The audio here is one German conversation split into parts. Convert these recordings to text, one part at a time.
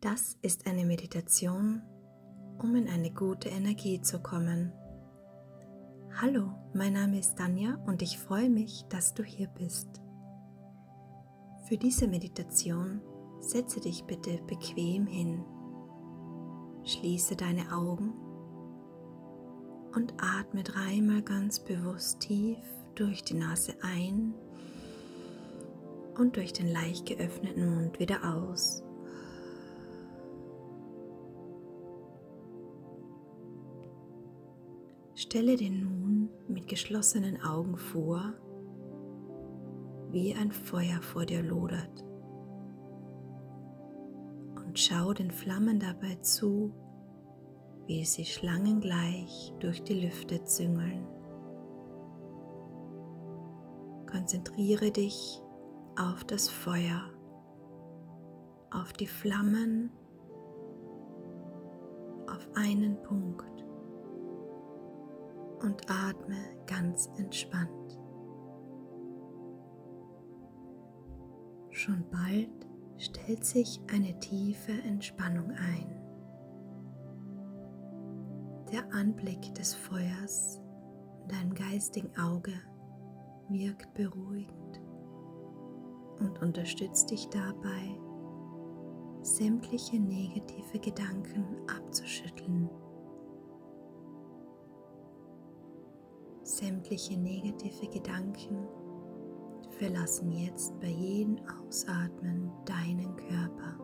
Das ist eine Meditation, um in eine gute Energie zu kommen. Hallo, mein Name ist Tanja und ich freue mich, dass du hier bist. Für diese Meditation setze dich bitte bequem hin. Schließe deine Augen und atme dreimal ganz bewusst tief durch die Nase ein und durch den leicht geöffneten Mund wieder aus. Stelle dir nun mit geschlossenen Augen vor, wie ein Feuer vor dir lodert. Und schau den Flammen dabei zu, wie sie schlangengleich durch die Lüfte züngeln. Konzentriere dich auf das Feuer, auf die Flammen, auf einen Punkt und atme ganz entspannt. Schon bald stellt sich eine tiefe Entspannung ein. Der Anblick des Feuers in deinem geistigen Auge wirkt beruhigend und unterstützt dich dabei, sämtliche negative Gedanken abzuschütteln. Sämtliche negative Gedanken verlassen jetzt bei jedem Ausatmen deinen Körper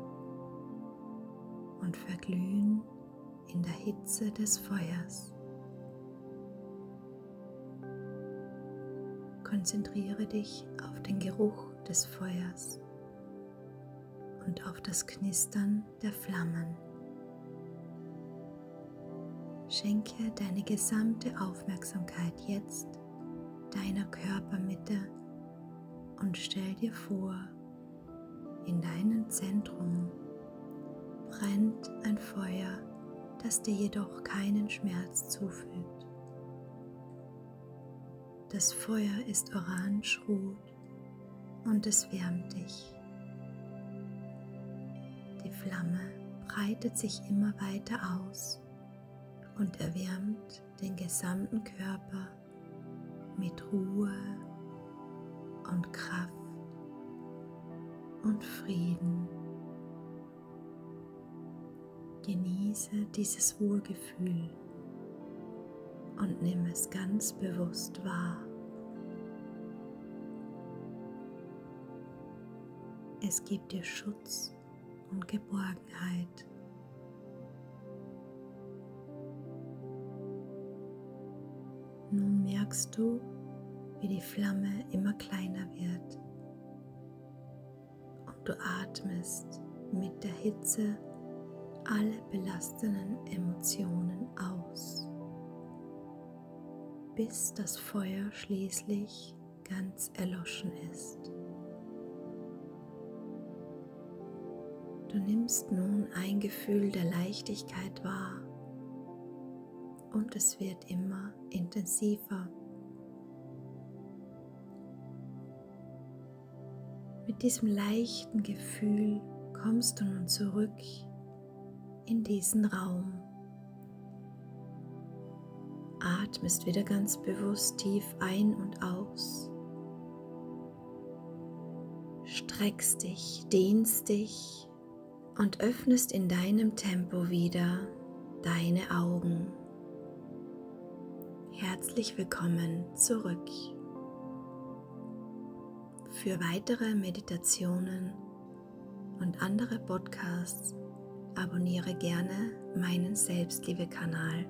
und verglühen in der Hitze des Feuers. Konzentriere dich auf den Geruch des Feuers und auf das Knistern der Flammen. Schenke deine gesamte Aufmerksamkeit jetzt deiner Körpermitte und stell dir vor, in deinem Zentrum brennt ein Feuer, das dir jedoch keinen Schmerz zufügt. Das Feuer ist orange-rot und es wärmt dich. Die Flamme breitet sich immer weiter aus und erwärmt den gesamten Körper mit Ruhe und Kraft und Frieden. Genieße dieses Wohlgefühl und nimm es ganz bewusst wahr. Es gibt dir Schutz und Geborgenheit. Merkst du, wie die Flamme immer kleiner wird und du atmest mit der Hitze alle belastenden Emotionen aus, bis das Feuer schließlich ganz erloschen ist. Du nimmst nun ein Gefühl der Leichtigkeit wahr und es wird immer intensiver. Mit diesem leichten Gefühl kommst du nun zurück in diesen Raum. Atmest wieder ganz bewusst tief ein und aus. Streckst dich, dehnst dich und öffnest in deinem Tempo wieder deine Augen. Herzlich willkommen zurück. Für weitere Meditationen und andere Podcasts abonniere gerne meinen Selbstliebe-Kanal